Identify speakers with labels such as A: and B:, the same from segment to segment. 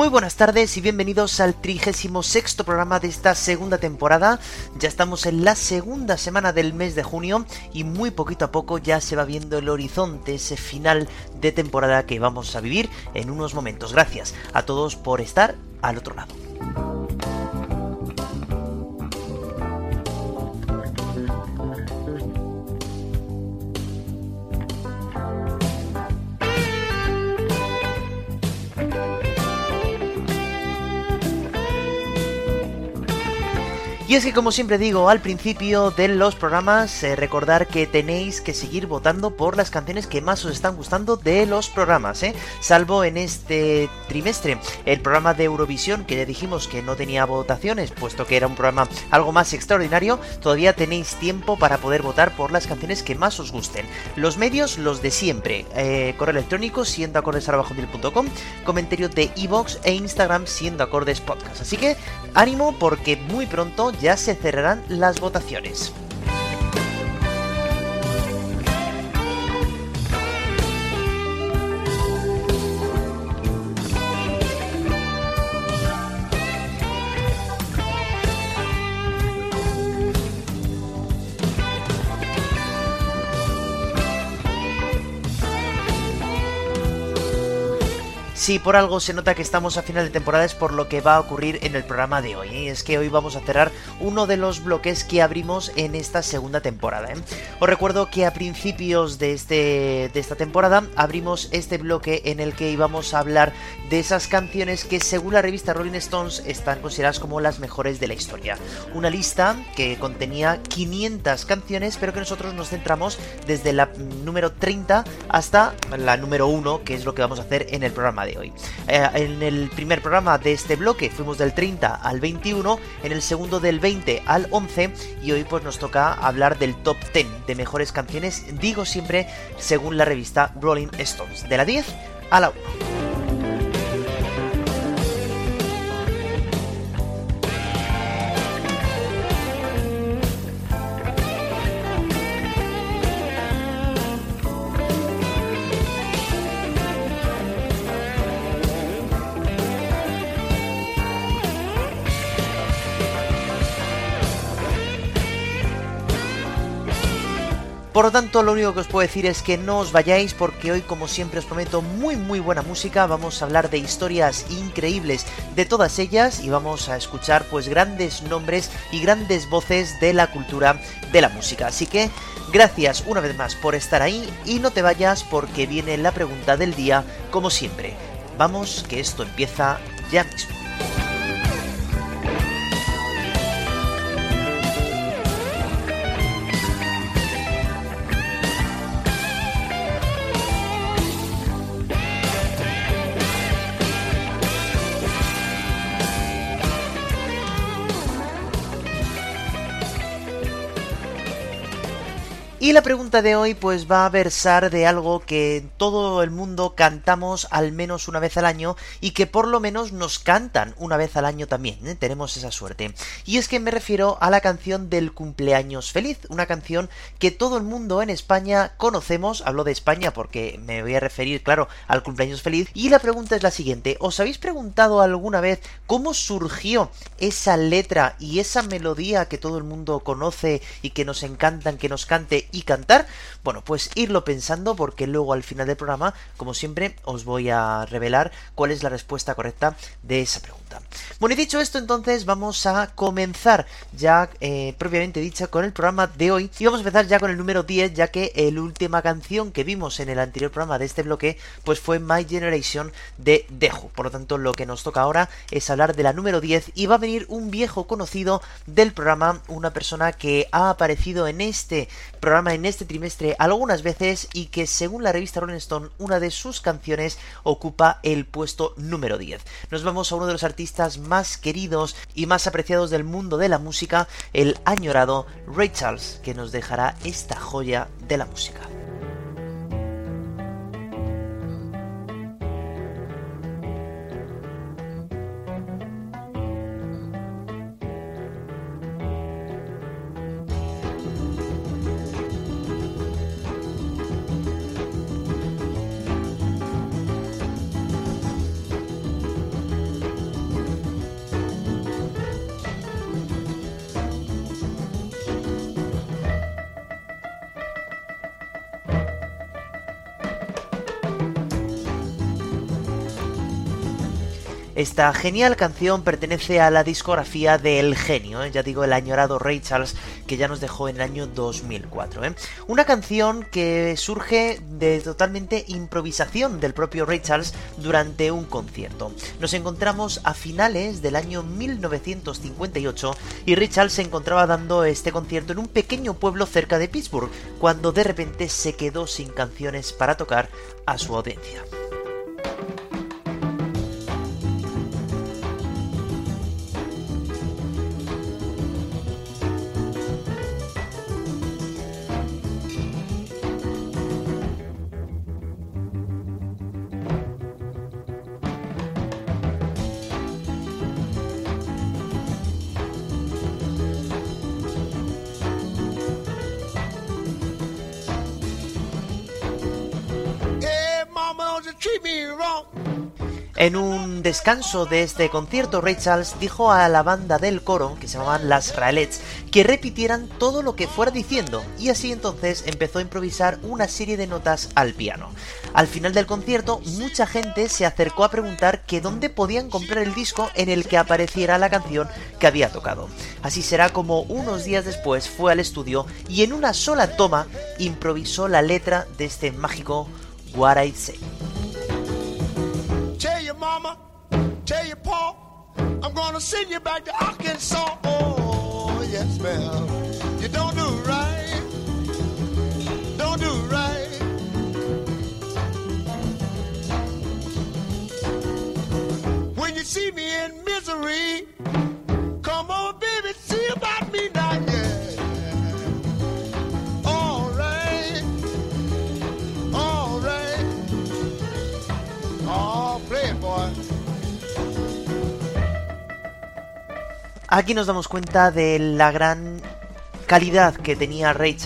A: Muy buenas tardes y bienvenidos al 36 programa de esta segunda temporada. Ya estamos en la segunda semana del mes de junio y muy poquito a poco ya se va viendo el horizonte, ese final de temporada que vamos a vivir en unos momentos. Gracias a todos por estar al otro lado. Y es que como siempre digo al principio de los programas, eh, recordar que tenéis que seguir votando por las canciones que más os están gustando de los programas, ¿eh? Salvo en este trimestre el programa de Eurovisión, que ya dijimos que no tenía votaciones, puesto que era un programa algo más extraordinario, todavía tenéis tiempo para poder votar por las canciones que más os gusten. Los medios, los de siempre. Eh, correo electrónico, siendo acordes comentario de iVoox e Instagram, siendo acordes podcast. Así que ánimo porque muy pronto ya se cerrarán las votaciones. Si por algo se nota que estamos a final de temporada es por lo que va a ocurrir en el programa de hoy. ¿eh? es que hoy vamos a cerrar uno de los bloques que abrimos en esta segunda temporada. ¿eh? Os recuerdo que a principios de, este, de esta temporada abrimos este bloque en el que íbamos a hablar de esas canciones que según la revista Rolling Stones están consideradas como las mejores de la historia. Una lista que contenía 500 canciones, pero que nosotros nos centramos desde la número 30 hasta la número 1, que es lo que vamos a hacer en el programa de hoy. Eh, en el primer programa de este bloque fuimos del 30 al 21, en el segundo del 20 al 11 y hoy pues nos toca hablar del top 10 de mejores canciones, digo siempre según la revista Rolling Stones, de la 10 a la 1. Por lo tanto, lo único que os puedo decir es que no os vayáis porque hoy, como siempre, os prometo muy muy buena música. Vamos a hablar de historias increíbles de todas ellas y vamos a escuchar pues grandes nombres y grandes voces de la cultura de la música. Así que gracias una vez más por estar ahí y no te vayas porque viene la pregunta del día como siempre. Vamos, que esto empieza ya mismo. Y la pregunta de hoy pues va a versar de algo que todo el mundo cantamos al menos una vez al año y que por lo menos nos cantan una vez al año también, ¿eh? tenemos esa suerte. Y es que me refiero a la canción del cumpleaños feliz, una canción que todo el mundo en España conocemos, hablo de España porque me voy a referir claro al cumpleaños feliz, y la pregunta es la siguiente, ¿os habéis preguntado alguna vez cómo surgió esa letra y esa melodía que todo el mundo conoce y que nos encantan que nos cante cantar? Bueno, pues irlo pensando porque luego al final del programa, como siempre, os voy a revelar cuál es la respuesta correcta de esa pregunta. Bueno, y dicho esto, entonces vamos a comenzar ya eh, propiamente dicha con el programa de hoy. Y vamos a empezar ya con el número 10, ya que la última canción que vimos en el anterior programa de este bloque, pues fue My Generation de Deju. Por lo tanto, lo que nos toca ahora es hablar de la número 10 y va a venir un viejo conocido del programa, una persona que ha aparecido en este programa en este trimestre algunas veces y que según la revista Rolling Stone una de sus canciones ocupa el puesto número 10. Nos vamos a uno de los artistas más queridos y más apreciados del mundo de la música, el añorado Ray Charles, que nos dejará esta joya de la música. Esta genial canción pertenece a la discografía del genio, ¿eh? ya digo, el añorado Ray Charles, que ya nos dejó en el año 2004. ¿eh? Una canción que surge de totalmente improvisación del propio Ray Charles durante un concierto. Nos encontramos a finales del año 1958 y Ray Charles se encontraba dando este concierto en un pequeño pueblo cerca de Pittsburgh, cuando de repente se quedó sin canciones para tocar a su audiencia. Descanso de este concierto, Ray Charles dijo a la banda del coro, que se llamaban Las Raelets, que repitieran todo lo que fuera diciendo, y así entonces empezó a improvisar una serie de notas al piano. Al final del concierto, mucha gente se acercó a preguntar que dónde podían comprar el disco en el que apareciera la canción que había tocado. Así será como unos días después fue al estudio y en una sola toma improvisó la letra de este mágico What I Say. Tell your pa, I'm gonna send you back to Arkansas. Oh, yes, ma'am. You don't do right. Don't do right. When you see me in misery, come on, baby, see about me now, yeah. Aquí nos damos cuenta de la gran calidad que tenía Ray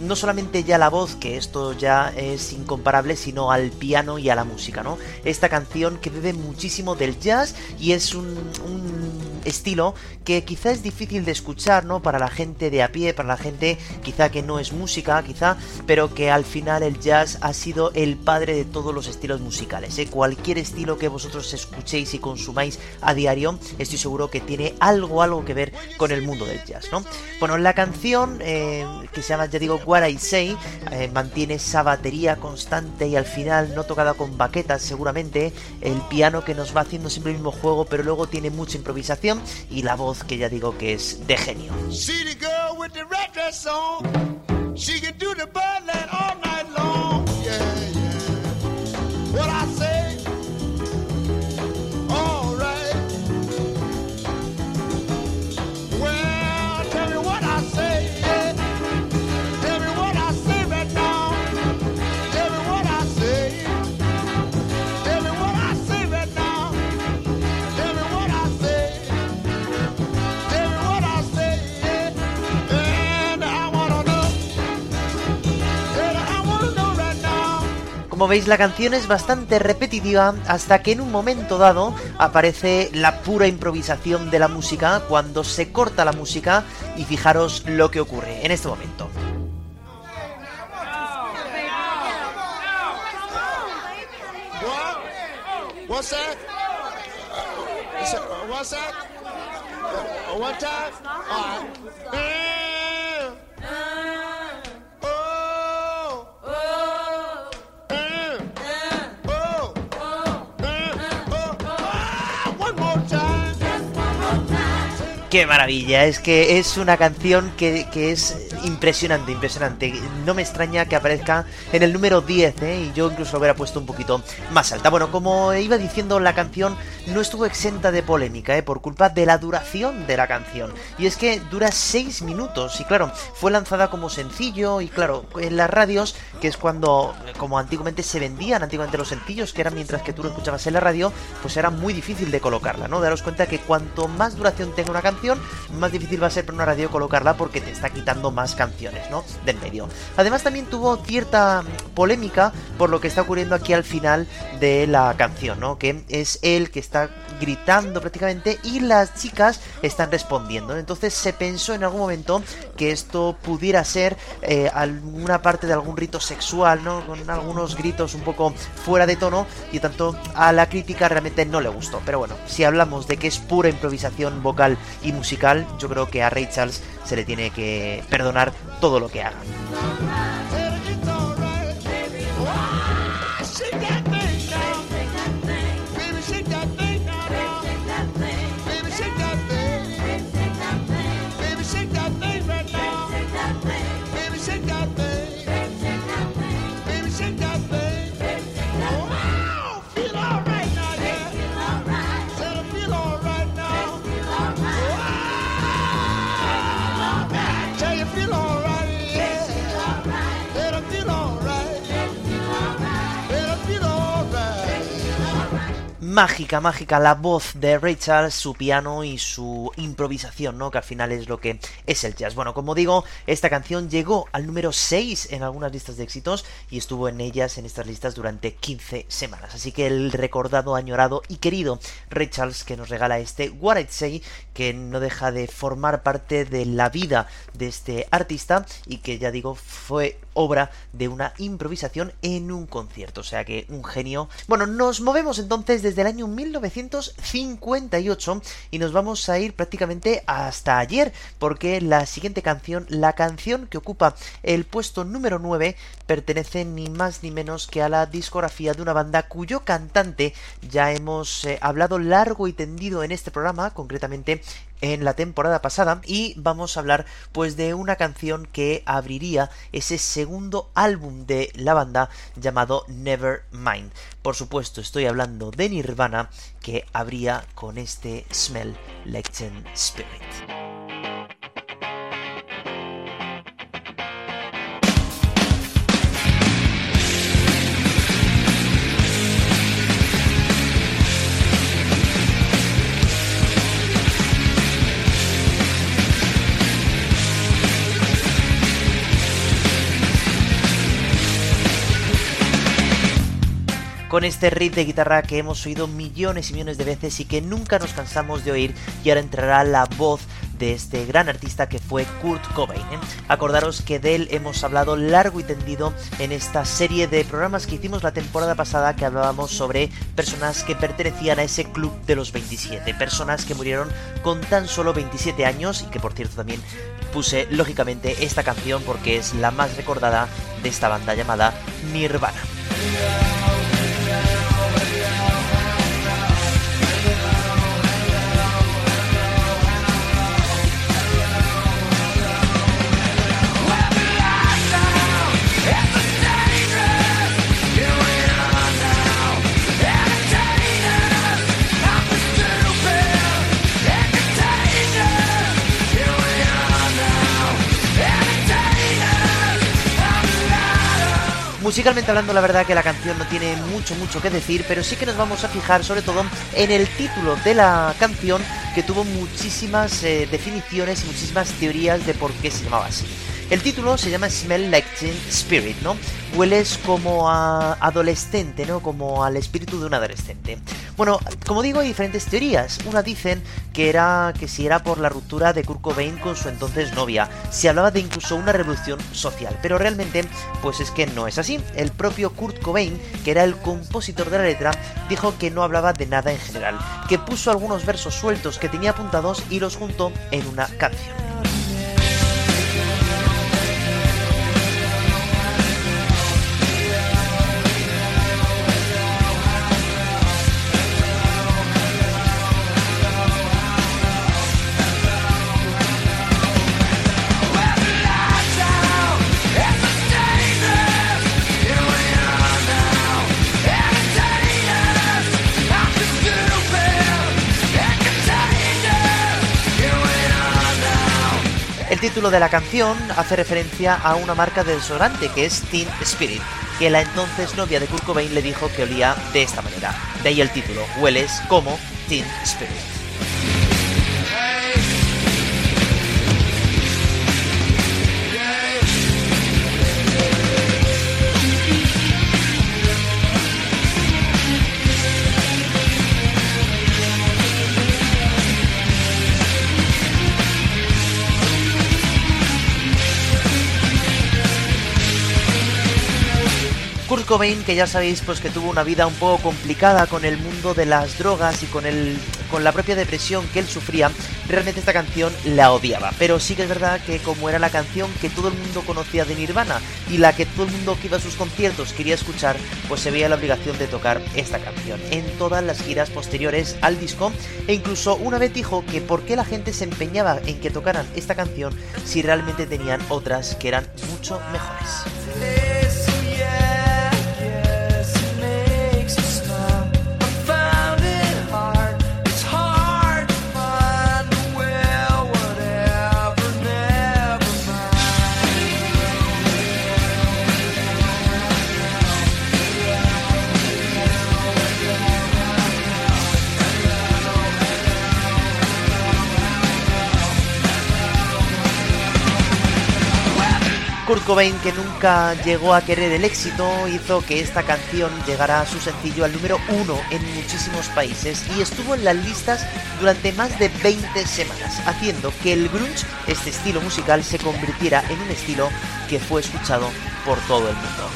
A: no solamente ya la voz, que esto ya es incomparable, sino al piano y a la música, ¿no? Esta canción que bebe muchísimo del jazz y es un, estilo que quizá es difícil de escuchar, ¿no? Para la gente de a pie, para la gente quizá que no es música, quizá, pero que al final el jazz ha sido el padre de todos los estilos musicales, ¿eh? Cualquier estilo que vosotros escuchéis y consumáis a diario, estoy seguro que tiene algo, algo que ver con el mundo del jazz, ¿no? Bueno, la canción canción eh, que se llama, ya digo, What I Say, eh, mantiene esa batería constante y al final no tocada con baquetas seguramente, el piano que nos va haciendo siempre el mismo juego, pero luego tiene mucha improvisación y la voz que ya digo que es de genio. Como veis la canción es bastante repetitiva hasta que en un momento dado aparece la pura improvisación de la música cuando se corta la música y fijaros lo que ocurre en este momento. What's that? What's that? One time? Qué maravilla, es que es una canción que, es impresionante, impresionante. No me extraña que aparezca en el número 10, ¿eh? y yo incluso lo hubiera puesto un poquito más alta. Bueno, como iba diciendo, la canción no estuvo exenta de polémica, ¿eh? por culpa de la duración de la canción. Y es que dura 6 minutos, y claro, fue lanzada como sencillo, y claro, en las radios, que es cuando, como antiguamente se vendían antiguamente los sencillos, que eran mientras que tú lo escuchabas en la radio, pues era muy difícil de colocarla, ¿no? Daros cuenta que cuanto más duración tenga una canción, más difícil va a ser para una radio colocarla porque te está quitando más canciones, ¿no? Del medio. Además también tuvo cierta polémica por lo que está ocurriendo aquí al final de la canción, ¿no? Que es él que está gritando prácticamente y las chicas están respondiendo. Entonces se pensó en algún momento que esto pudiera ser eh, alguna parte de algún rito sexual, ¿no? Con algunos gritos un poco fuera de tono y tanto a la crítica realmente no le gustó. Pero bueno, si hablamos de que es pura improvisación vocal y musical, yo creo que a Ray Charles se le tiene que perdonar todo lo que haga. Mágica, mágica la voz de Rachel, su piano y su improvisación, ¿no? Que al final es lo que es el jazz. Bueno, como digo, esta canción llegó al número 6 en algunas listas de éxitos y estuvo en ellas, en estas listas, durante 15 semanas. Así que el recordado, añorado y querido Ray Charles que nos regala este What I'd Say, que no deja de formar parte de la vida de este artista y que ya digo fue obra de una improvisación en un concierto. O sea que un genio. Bueno, nos movemos entonces desde el año 1958 y nos vamos a ir prácticamente hasta ayer porque la siguiente canción, la canción que ocupa el puesto número 9, pertenece ni más ni menos que a la discografía de una banda cuyo cantante ya hemos eh, hablado largo y tendido en este programa, concretamente en la temporada pasada y vamos a hablar pues de una canción que abriría ese segundo álbum de la banda llamado Nevermind. Por supuesto, estoy hablando de Nirvana que abría con este Smell Like Spirit. Con este riff de guitarra que hemos oído millones y millones de veces y que nunca nos cansamos de oír y ahora entrará la voz de este gran artista que fue Kurt Cobain. ¿eh? Acordaros que de él hemos hablado largo y tendido en esta serie de programas que hicimos la temporada pasada que hablábamos sobre personas que pertenecían a ese club de los 27, personas que murieron con tan solo 27 años y que por cierto también puse lógicamente esta canción porque es la más recordada de esta banda llamada Nirvana. Musicalmente hablando, la verdad que la canción no tiene mucho, mucho que decir, pero sí que nos vamos a fijar sobre todo en el título de la canción, que tuvo muchísimas eh, definiciones y muchísimas teorías de por qué se llamaba así. El título se llama Smell Like Teen Spirit, ¿no? Hueles como a adolescente, ¿no? Como al espíritu de un adolescente. Bueno, como digo, hay diferentes teorías. Una dicen que era que si era por la ruptura de Kurt Cobain con su entonces novia. Se hablaba de incluso una revolución social, pero realmente pues es que no es así. El propio Kurt Cobain, que era el compositor de la letra, dijo que no hablaba de nada en general, que puso algunos versos sueltos que tenía apuntados y los juntó en una canción. De la canción hace referencia a una marca de desodorante que es Teen Spirit, que la entonces novia de Kurt Cobain le dijo que olía de esta manera. De ahí el título, hueles como Teen Spirit. Cobain, que ya sabéis pues que tuvo una vida un poco complicada con el mundo de las drogas y con el con la propia depresión que él sufría, realmente esta canción la odiaba. Pero sí que es verdad que como era la canción que todo el mundo conocía de Nirvana y la que todo el mundo que iba a sus conciertos quería escuchar, pues se veía la obligación de tocar esta canción en todas las giras posteriores al disco e incluso una vez dijo que por qué la gente se empeñaba en que tocaran esta canción si realmente tenían otras que eran mucho mejores. Cobain, que nunca llegó a querer el éxito, hizo que esta canción llegara a su sencillo al número uno en muchísimos países y estuvo en las listas durante más de 20 semanas, haciendo que el grunge, este estilo musical, se convirtiera en un estilo que fue escuchado por todo el mundo.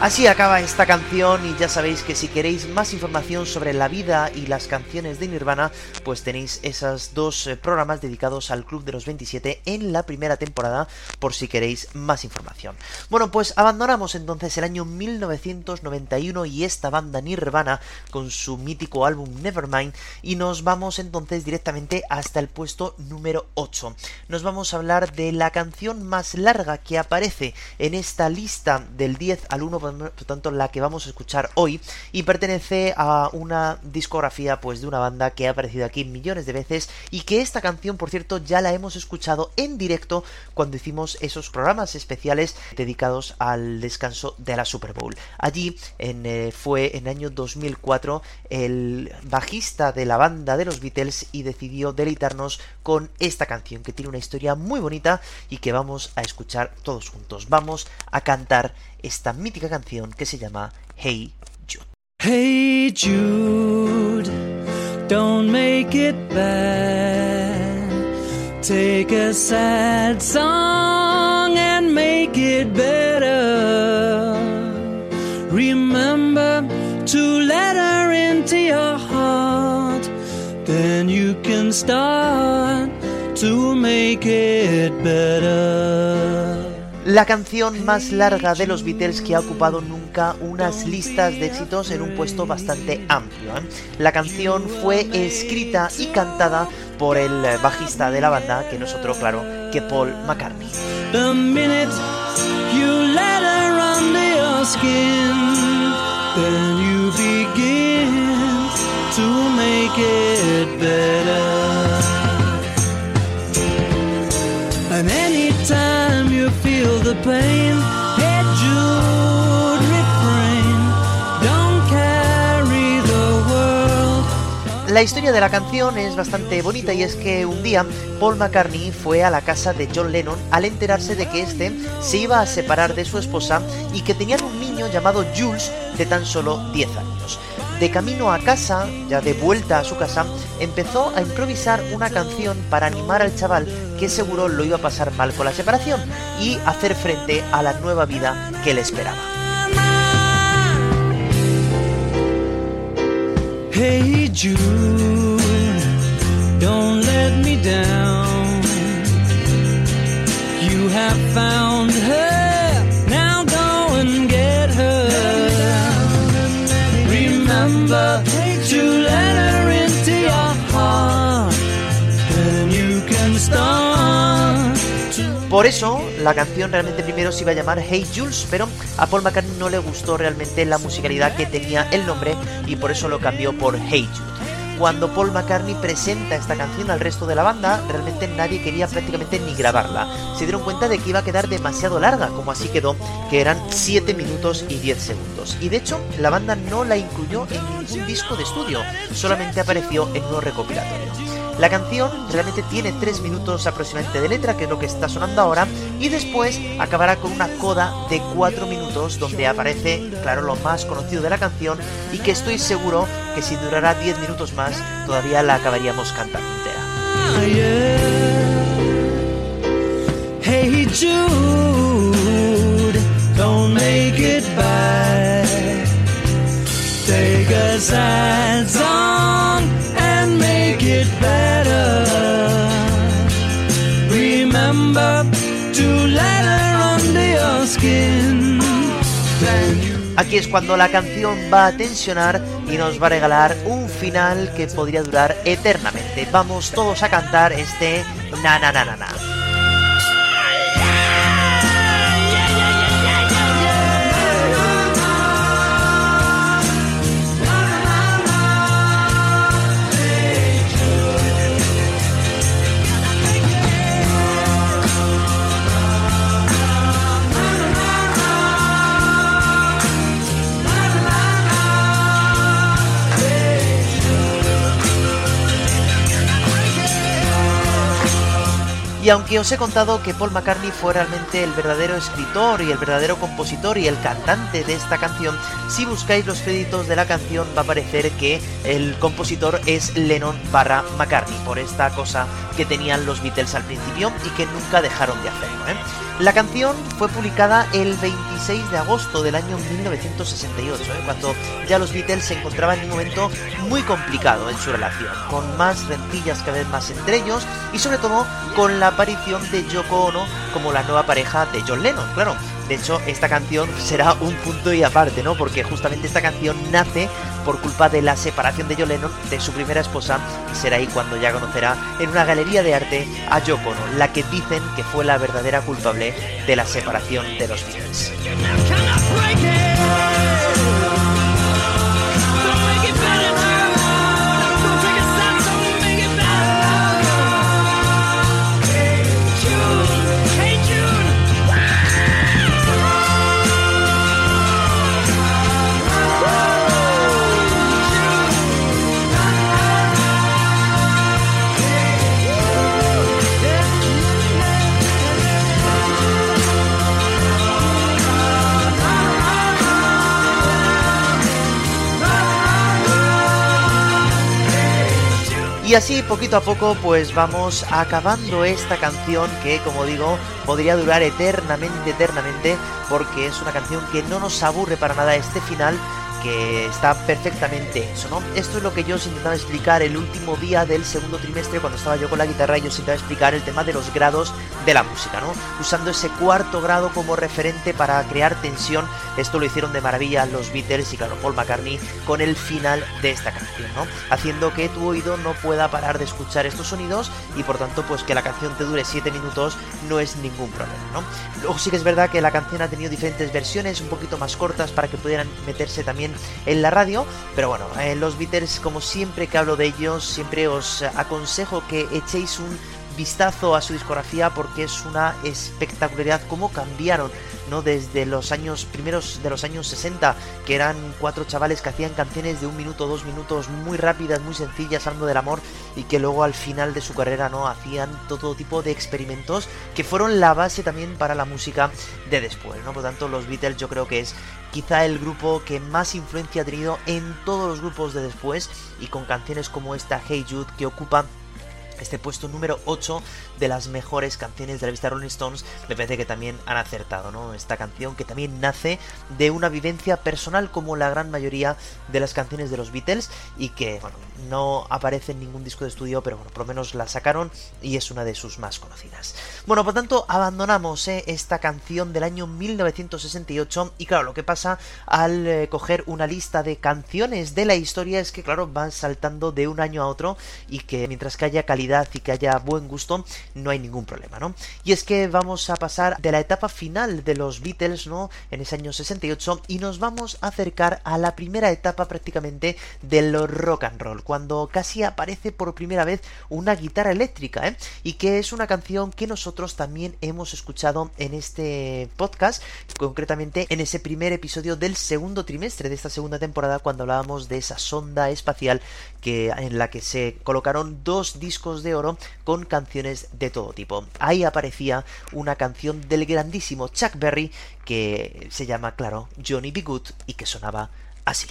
A: Así acaba esta canción y ya sabéis que si queréis más información sobre la vida y las canciones de Nirvana, pues tenéis esos dos eh, programas dedicados al Club de los 27 en la primera temporada por si queréis más información. Bueno, pues abandonamos entonces el año 1991 y esta banda Nirvana con su mítico álbum Nevermind y nos vamos entonces directamente hasta el puesto número 8. Nos vamos a hablar de la canción más larga que aparece en esta lista del 10 al 1 por tanto la que vamos a escuchar hoy y pertenece a una discografía pues de una banda que ha aparecido aquí millones de veces y que esta canción por cierto ya la hemos escuchado en directo cuando hicimos esos programas especiales dedicados al descanso de la Super Bowl. Allí eh, fue en el año 2004 el bajista de la banda de los Beatles y decidió deleitarnos con esta canción que tiene una historia muy bonita y que vamos a escuchar todos juntos. Vamos a cantar esta mítica canción que se llama Hey Jude.
B: Hey Jude, don't make it bad. Take a sad song and make it better. Remember to let her into your heart. Then you can start to make it better.
A: La canción más larga de los Beatles que ha ocupado nunca unas listas de éxitos en un puesto bastante amplio. ¿eh? La canción fue escrita y cantada por el bajista de la banda, que no es otro, claro, que Paul McCartney.
B: Then you begin to make it better.
A: La historia de la canción es bastante bonita y es que un día Paul McCartney fue a la casa de John Lennon al enterarse de que este se iba a separar de su esposa y que tenían un niño llamado Jules de tan solo 10 años. De camino a casa, ya de vuelta a su casa, empezó a improvisar una canción para animar al chaval que seguro lo iba a pasar mal con la separación y hacer frente a la nueva vida que le esperaba.
B: Hey Jude, don't let me down. You have found her.
A: Por eso, la canción realmente primero se iba a llamar Hey Jules, pero a Paul McCartney no le gustó realmente la musicalidad que tenía el nombre y por eso lo cambió por Hey Jude cuando Paul McCartney presenta esta canción al resto de la banda, realmente nadie quería prácticamente ni grabarla. Se dieron cuenta de que iba a quedar demasiado larga, como así quedó, que eran 7 minutos y 10 segundos. Y de hecho, la banda no la incluyó en ningún disco de estudio, solamente apareció en uno recopilatorio. La canción realmente tiene 3 minutos aproximadamente de letra, que es lo que está sonando ahora, y después acabará con una coda de 4 minutos donde aparece, claro, lo más conocido de la canción y que estoy seguro que si durará 10 minutos más todavía la acabaríamos cantando entera.
B: Hey don't make it bad. Take a song
A: Aquí es cuando la canción va a tensionar y nos va a regalar un final que podría durar eternamente. Vamos todos a cantar este na na na na na. Y aunque os he contado que Paul McCartney fue realmente el verdadero escritor y el verdadero compositor y el cantante de esta canción, si buscáis los créditos de la canción va a aparecer que el compositor es Lennon barra McCartney, por esta cosa que tenían los Beatles al principio y que nunca dejaron de hacerlo. ¿eh? La canción fue publicada el 26 de agosto del año 1968, ¿eh? cuando ya los Beatles se encontraban en un momento muy complicado en su relación, con más rencillas cada vez más entre ellos y sobre todo con la aparición de Yoko Ono como la nueva pareja de John Lennon, claro. De hecho, esta canción será un punto y aparte, ¿no? Porque justamente esta canción nace por culpa de la separación de John Lennon de su primera esposa será ahí cuando ya conocerá en una galería de arte a Yoko la que dicen que fue la verdadera culpable de la separación de los Beatles. Y así poquito a poco pues vamos acabando esta canción que como digo podría durar eternamente, eternamente porque es una canción que no nos aburre para nada este final que está perfectamente hecho, ¿no? Esto es lo que yo os intentaba explicar el último día del segundo trimestre cuando estaba yo con la guitarra y os intentaba explicar el tema de los grados de la música, ¿no? Usando ese cuarto grado como referente para crear tensión. Esto lo hicieron de maravilla los Beatles y claro, Paul McCartney con el final de esta canción, ¿no? Haciendo que tu oído no pueda parar de escuchar estos sonidos y por tanto pues que la canción te dure 7 minutos no es ningún problema, ¿no? Luego sí que es verdad que la canción ha tenido diferentes versiones un poquito más cortas para que pudieran meterse también en la radio, pero bueno, eh, los Beatles como siempre que hablo de ellos siempre os aconsejo que echéis un vistazo a su discografía porque es una espectacularidad cómo cambiaron no desde los años primeros de los años 60 que eran cuatro chavales que hacían canciones de un minuto dos minutos muy rápidas muy sencillas hablando del amor y que luego al final de su carrera no hacían todo tipo de experimentos que fueron la base también para la música de después no por lo tanto los Beatles yo creo que es quizá el grupo que más influencia ha tenido en todos los grupos de después y con canciones como esta Hey Jude que ocupa este puesto número 8 de las mejores canciones de la revista Rolling Stones, me parece que también han acertado, ¿no? Esta canción que también nace de una vivencia personal como la gran mayoría de las canciones de los Beatles y que, bueno, no aparece en ningún disco de estudio, pero bueno, por lo menos la sacaron y es una de sus más conocidas. Bueno, por tanto, abandonamos ¿eh? esta canción del año 1968 y claro, lo que pasa al eh, coger una lista de canciones de la historia es que, claro, van saltando de un año a otro y que mientras que haya calidad y que haya buen gusto, no hay ningún problema, ¿no? Y es que vamos a pasar de la etapa final de los Beatles, ¿no? En ese año 68 y nos vamos a acercar a la primera etapa prácticamente del rock and roll, cuando casi aparece por primera vez una guitarra eléctrica, ¿eh? Y que es una canción que nosotros también hemos escuchado en este podcast, concretamente en ese primer episodio del segundo trimestre de esta segunda temporada, cuando hablábamos de esa sonda espacial que, en la que se colocaron dos discos de oro con canciones de todo tipo. Ahí aparecía una canción del grandísimo Chuck Berry que se llama, claro, Johnny B. Good y que sonaba así.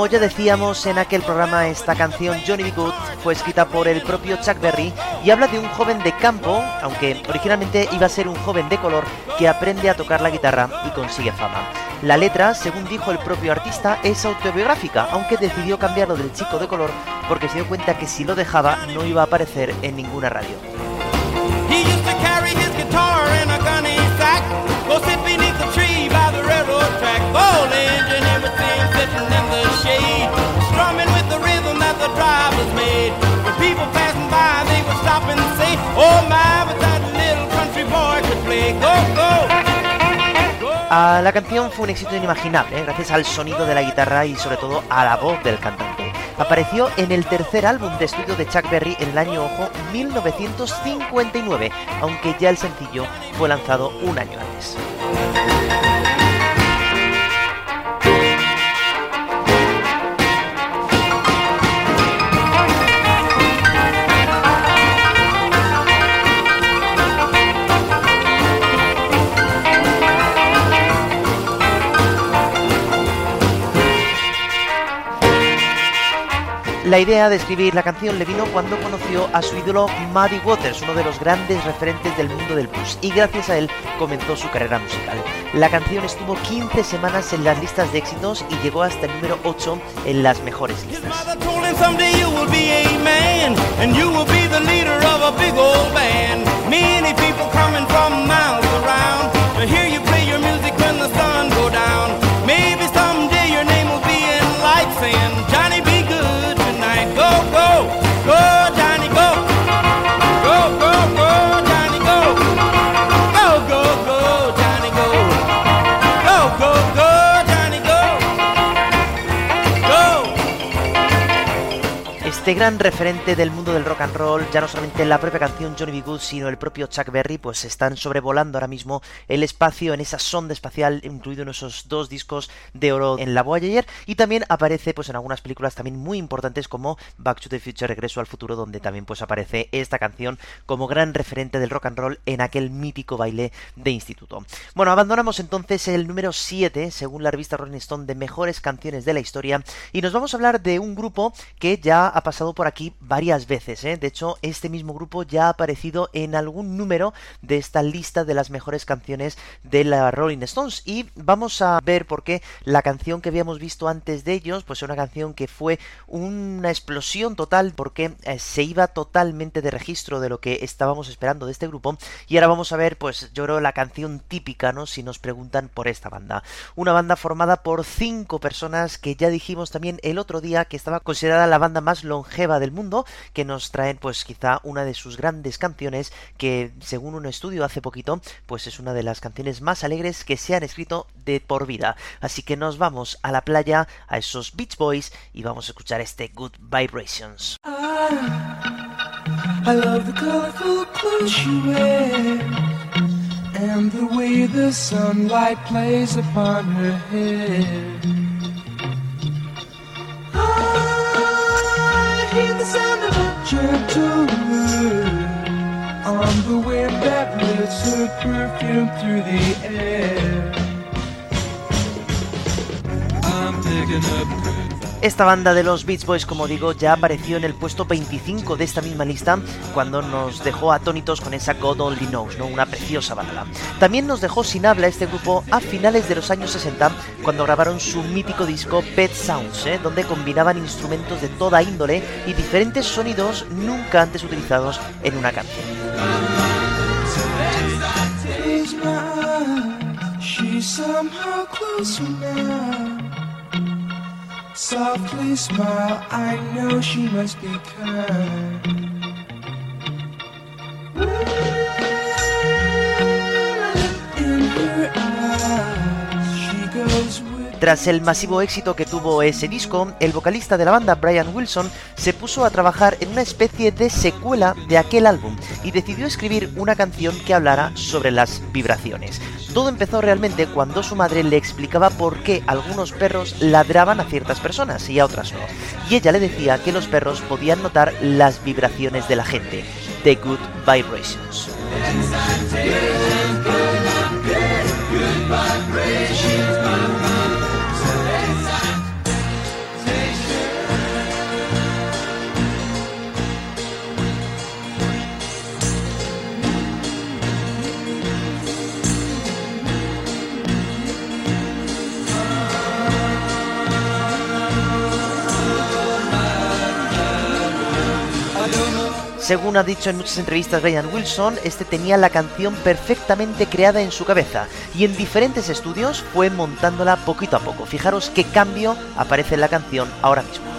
A: Como ya decíamos en aquel programa, esta canción Johnny B. Good fue escrita por el propio Chuck Berry y habla de un joven de campo, aunque originalmente iba a ser un joven de color que aprende a tocar la guitarra y consigue fama. La letra, según dijo el propio artista, es autobiográfica, aunque decidió cambiarlo del chico de color porque se dio cuenta que si lo dejaba no iba a aparecer en ninguna radio. La canción fue un éxito inimaginable, ¿eh? gracias al sonido de la guitarra y sobre todo a la voz del cantante. Apareció en el tercer álbum de estudio de Chuck Berry en el año, ojo, 1959, aunque ya el sencillo fue lanzado un año antes. La idea de escribir la canción le vino cuando conoció a su ídolo Muddy Waters, uno de los grandes referentes del mundo del blues, y gracias a él comenzó su carrera musical. La canción estuvo 15 semanas en las listas de éxitos y llegó hasta el número 8 en las mejores listas.
B: Many people coming from miles around to hear you play your music when the sun
A: Este gran referente del mundo del rock and roll, ya no solamente la propia canción Johnny B. Good, sino el propio Chuck Berry, pues están sobrevolando ahora mismo el espacio en esa sonda espacial, incluido en esos dos discos de oro en la Voyager, y también aparece pues en algunas películas también muy importantes como Back to the Future, Regreso al Futuro, donde también pues aparece esta canción como gran referente del rock and roll en aquel mítico baile de instituto. Bueno, abandonamos entonces el número 7, según la revista Rolling Stone, de mejores canciones de la historia, y nos vamos a hablar de un grupo que ya ha pasado por aquí varias veces. ¿eh? De hecho, este mismo grupo ya ha aparecido en algún número de esta lista de las mejores canciones de la Rolling Stones. Y vamos a ver por qué la canción que habíamos visto antes de ellos, pues es una canción que fue una explosión total porque eh, se iba totalmente de registro de lo que estábamos esperando de este grupo. Y ahora vamos a ver, pues yo creo la canción típica, ¿no? Si nos preguntan por esta banda. Una banda formada por cinco personas que ya dijimos también el otro día que estaba considerada la banda más longeva del mundo, que nos traen pues quizá una de sus grandes canciones que según un estudio hace poquito, pues es una de las canciones más alegres que se han escrito de por vida. Así que nos vamos a la playa, a esos Beach Boys y vamos a escuchar este Good Vibrations.
C: I love the colorful clothes you wear and the way the sunlight plays upon. The sound of a gentle word on the wind that lifts her perfume through the air. I'm picking up.
A: Esta banda de los Beach Boys, como digo, ya apareció en el puesto 25 de esta misma lista cuando nos dejó atónitos con esa God Only Knows, ¿no? Una preciosa balada. También nos dejó sin habla este grupo a finales de los años 60 cuando grabaron su mítico disco Pet Sounds, ¿eh? donde combinaban instrumentos de toda índole y diferentes sonidos nunca antes utilizados en una canción. Softly smile, I know she must be kind. Tras el masivo éxito que tuvo ese disco, el vocalista de la banda, Brian Wilson, se puso a trabajar en una especie de secuela de aquel álbum y decidió escribir una canción que hablara sobre las vibraciones. Todo empezó realmente cuando su madre le explicaba por qué algunos perros ladraban a ciertas personas y a otras no. Y ella le decía que los perros podían notar las vibraciones de la gente, the good vibrations. Según ha dicho en muchas entrevistas Brian Wilson, este tenía la canción perfectamente creada en su cabeza y en diferentes estudios fue montándola poquito a poco. Fijaros qué cambio aparece en la canción ahora mismo.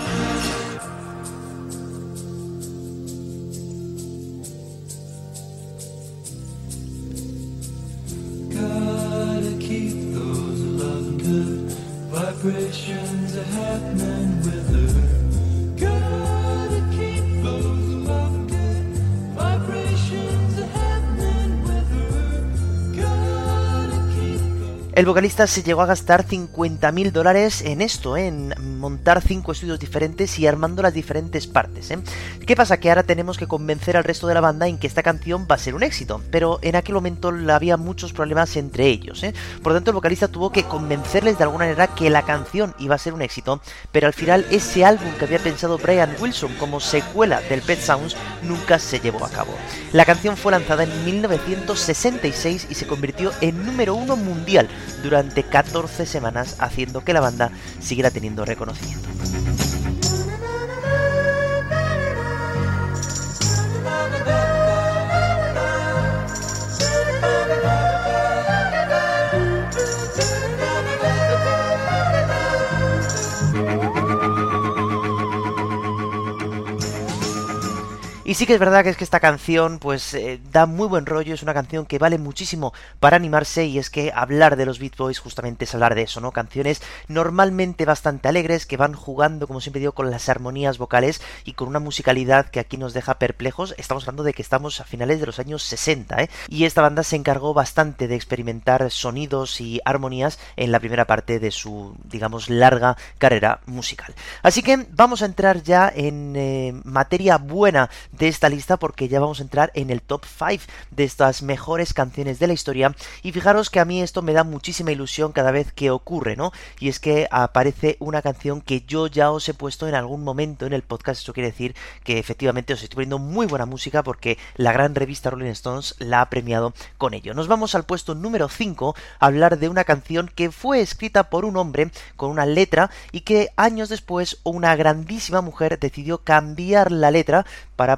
A: El vocalista se llegó a gastar 50.000 dólares en esto, en montar cinco estudios diferentes y armando las diferentes partes. ¿eh? ¿Qué pasa? Que ahora tenemos que convencer al resto de la banda en que esta canción va a ser un éxito, pero en aquel momento había muchos problemas entre ellos. ¿eh? Por lo tanto, el vocalista tuvo que convencerles de alguna manera que la canción iba a ser un éxito, pero al final ese álbum que había pensado Brian Wilson como secuela del Pet Sounds nunca se llevó a cabo. La canción fue lanzada en 1966 y se convirtió en número uno mundial durante 14 semanas, haciendo que la banda siguiera teniendo reconocimiento. Y sí que es verdad que es que esta canción pues eh, da muy buen rollo, es una canción que vale muchísimo para animarse y es que hablar de los Beat Boys justamente es hablar de eso, ¿no? Canciones normalmente bastante alegres que van jugando, como siempre digo, con las armonías vocales y con una musicalidad que aquí nos deja perplejos. Estamos hablando de que estamos a finales de los años 60, ¿eh? Y esta banda se encargó bastante de experimentar sonidos y armonías en la primera parte de su, digamos, larga carrera musical. Así que vamos a entrar ya en eh, materia buena esta lista porque ya vamos a entrar en el top 5 de estas mejores canciones de la historia y fijaros que a mí esto me da muchísima ilusión cada vez que ocurre, ¿no? Y es que aparece una canción que yo ya os he puesto en algún momento en el podcast, eso quiere decir que efectivamente os estoy poniendo muy buena música porque la gran revista Rolling Stones la ha premiado con ello. Nos vamos al puesto número 5 a hablar de una canción que fue escrita por un hombre con una letra y que años después una grandísima mujer decidió cambiar la letra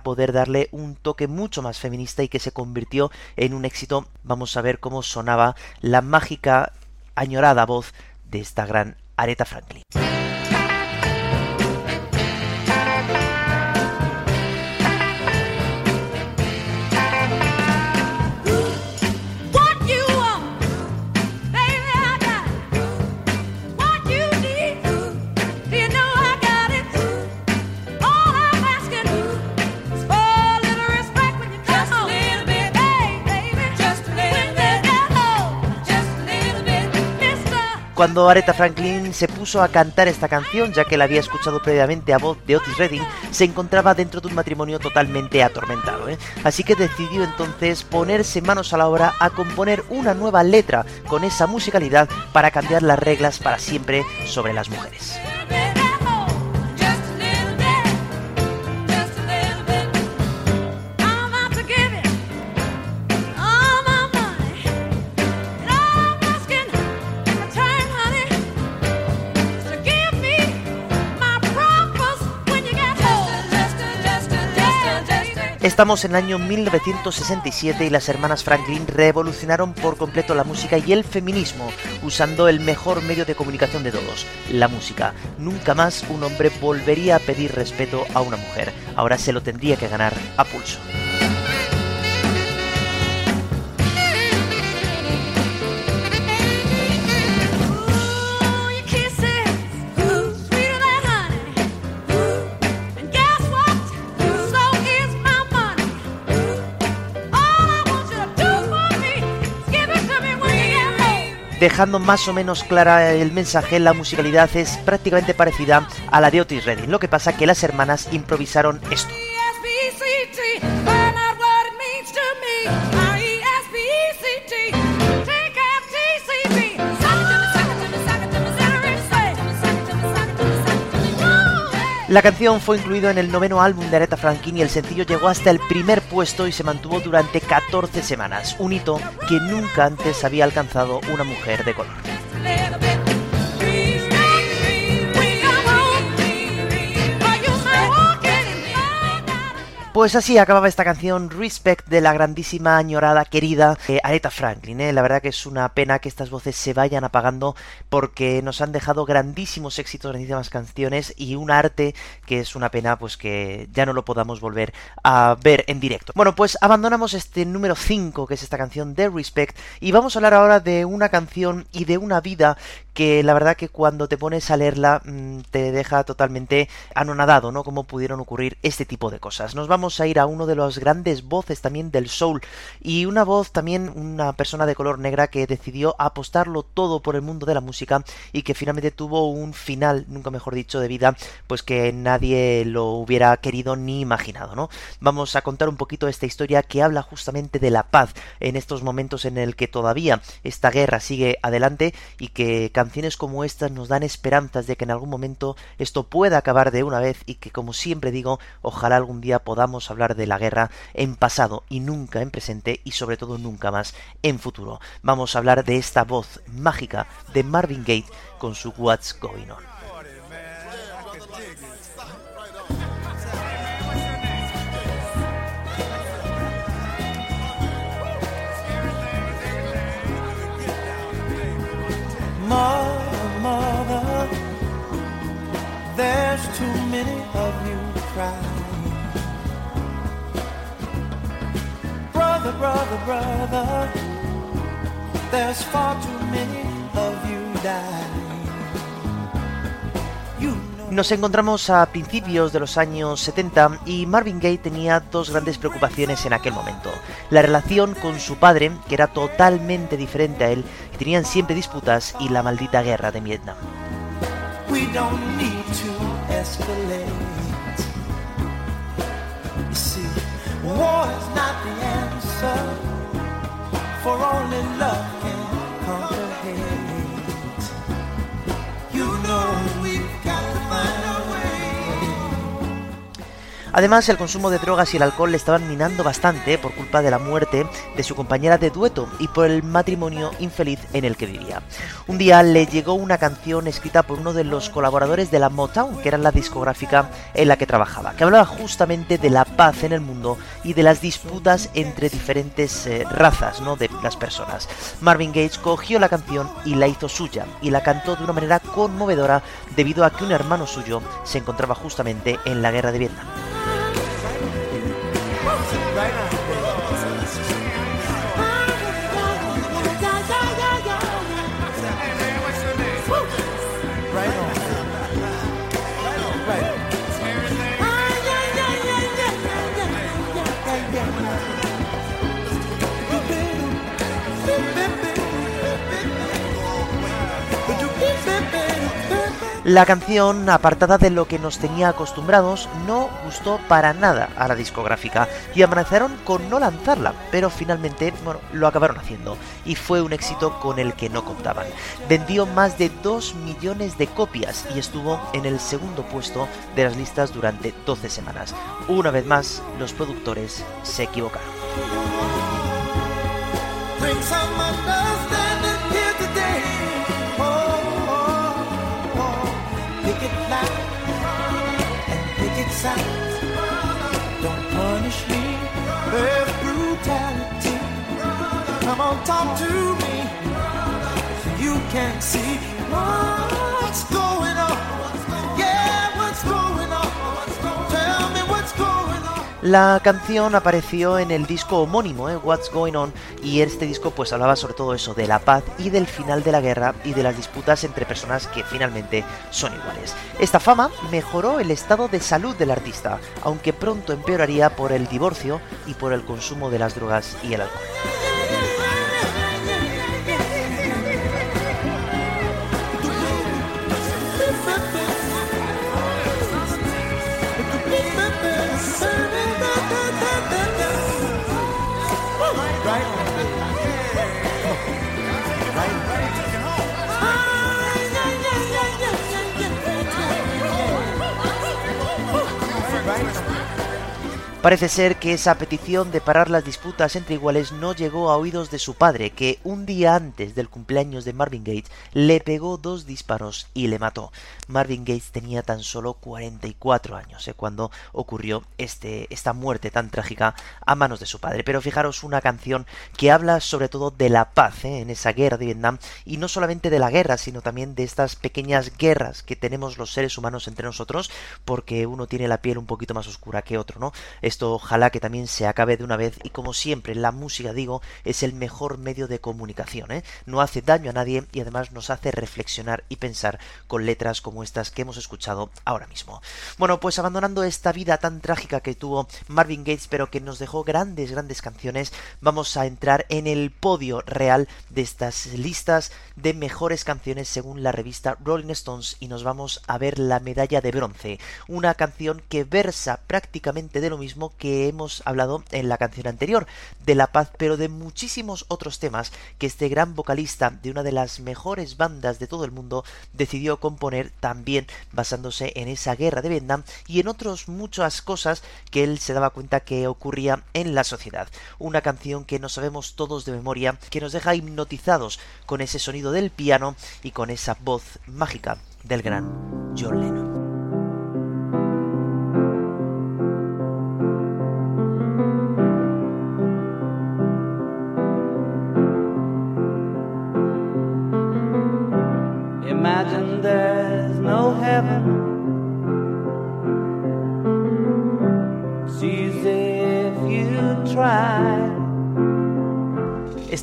A: poder darle un toque mucho más feminista y que se convirtió en un éxito. Vamos a ver cómo sonaba la mágica, añorada voz de esta gran Aretha Franklin. Cuando Aretha Franklin se puso a cantar esta canción, ya que la había escuchado previamente a voz de Otis Redding, se encontraba dentro de un matrimonio totalmente atormentado. ¿eh? Así que decidió entonces ponerse manos a la obra a componer una nueva letra con esa musicalidad para cambiar las reglas para siempre sobre las mujeres. Estamos en el año 1967 y las hermanas Franklin revolucionaron por completo la música y el feminismo usando el mejor medio de comunicación de todos, la música. Nunca más un hombre volvería a pedir respeto a una mujer. Ahora se lo tendría que ganar a pulso. Dejando más o menos clara el mensaje, la musicalidad es prácticamente parecida a la de Otis Redding. Lo que pasa que las hermanas improvisaron esto. La canción fue incluido en el noveno álbum de Aretha Franklin y el sencillo llegó hasta el primer puesto y se mantuvo durante 14 semanas, un hito que nunca antes había alcanzado una mujer de color. Pues así acababa esta canción Respect de la grandísima añorada querida eh, Aretha Franklin. ¿eh? La verdad que es una pena que estas voces se vayan apagando porque nos han dejado grandísimos éxitos, grandísimas canciones y un arte que es una pena pues que ya no lo podamos volver a ver en directo. Bueno, pues abandonamos este número 5 que es esta canción de Respect y vamos a hablar ahora de una canción y de una vida que la verdad que cuando te pones a leerla mm, te deja totalmente anonadado, ¿no? Cómo pudieron ocurrir este tipo de cosas. Nos vamos a ir a uno de los grandes voces también del soul y una voz también una persona de color negra que decidió apostarlo todo por el mundo de la música y que finalmente tuvo un final, nunca mejor dicho, de vida, pues que nadie lo hubiera querido ni imaginado, ¿no? Vamos a contar un poquito esta historia que habla justamente de la paz en estos momentos en el que todavía esta guerra sigue adelante y que canciones como estas nos dan esperanzas de que en algún momento esto pueda acabar de una vez y que como siempre digo, ojalá algún día podamos hablar de la guerra en pasado y nunca en presente y sobre todo nunca más en futuro. Vamos a hablar de esta voz mágica de Marvin Gaye con su What's Going On.
C: There's too many of you crying. Brother, brother, brother, there's far too many of you dying. You know
A: Nos encontramos a principios de los años 70 y Marvin Gaye tenía dos grandes preocupaciones en aquel momento. La relación con su padre, que era totalmente diferente a él, y tenían siempre disputas, y la maldita guerra de Vietnam.
C: we don't need to escalate. Answer, for only love
A: Además, el consumo de drogas y el alcohol le estaban minando bastante por culpa de la muerte de su compañera de dueto y por el matrimonio infeliz en el que vivía. Un día le llegó una canción escrita por uno de los colaboradores de la Motown, que era la discográfica en la que trabajaba, que hablaba justamente de la paz en el mundo y de las disputas entre diferentes eh, razas, ¿no? De las personas. Marvin Gates cogió la canción y la hizo suya y la cantó de una manera conmovedora debido a que un hermano suyo se encontraba justamente en la guerra de Vietnam. right now. La canción, apartada de lo que nos tenía acostumbrados, no gustó para nada a la discográfica y amenazaron con no lanzarla, pero finalmente lo acabaron haciendo y fue un éxito con el que no contaban. Vendió más de 2 millones de copias y estuvo en el segundo puesto de las listas durante 12 semanas. Una vez más, los productores se equivocaron.
C: picket line and picket signs. Don't punish me with brutality. Come on, talk to me. You can't see. Why?
A: La canción apareció en el disco homónimo, ¿eh? What's Going On, y este disco pues hablaba sobre todo eso, de la paz y del final de la guerra y de las disputas entre personas que finalmente son iguales. Esta fama mejoró el estado de salud del artista, aunque pronto empeoraría por el divorcio y por el consumo de las drogas y el alcohol. Parece ser que esa petición de parar las disputas entre iguales no llegó a oídos de su padre, que un día antes del cumpleaños de Marvin Gates le pegó dos disparos y le mató. Marvin Gates tenía tan solo 44 años eh, cuando ocurrió este, esta muerte tan trágica a manos de su padre. Pero fijaros una canción que habla sobre todo de la paz eh, en esa guerra de Vietnam y no solamente de la guerra, sino también de estas pequeñas guerras que tenemos los seres humanos entre nosotros, porque uno tiene la piel un poquito más oscura que otro, ¿no? Esto ojalá que también se acabe de una vez y como siempre la música digo es el mejor medio de comunicación, ¿eh? no hace daño a nadie y además nos hace reflexionar y pensar con letras como estas que hemos escuchado ahora mismo. Bueno, pues abandonando esta vida tan trágica que tuvo Marvin Gates pero que nos dejó grandes, grandes canciones, vamos a entrar en el podio real de estas listas de mejores canciones según la revista Rolling Stones y nos vamos a ver la medalla de bronce, una canción que versa prácticamente de lo mismo que hemos hablado en la canción anterior, de la paz, pero de muchísimos otros temas que este gran vocalista de una de las mejores bandas de todo el mundo decidió componer también basándose en esa guerra de Vietnam y en otras muchas cosas que él se daba cuenta que ocurría en la sociedad. Una canción que no sabemos todos de memoria, que nos deja hipnotizados con ese sonido del piano y con esa voz mágica del gran John Lennon.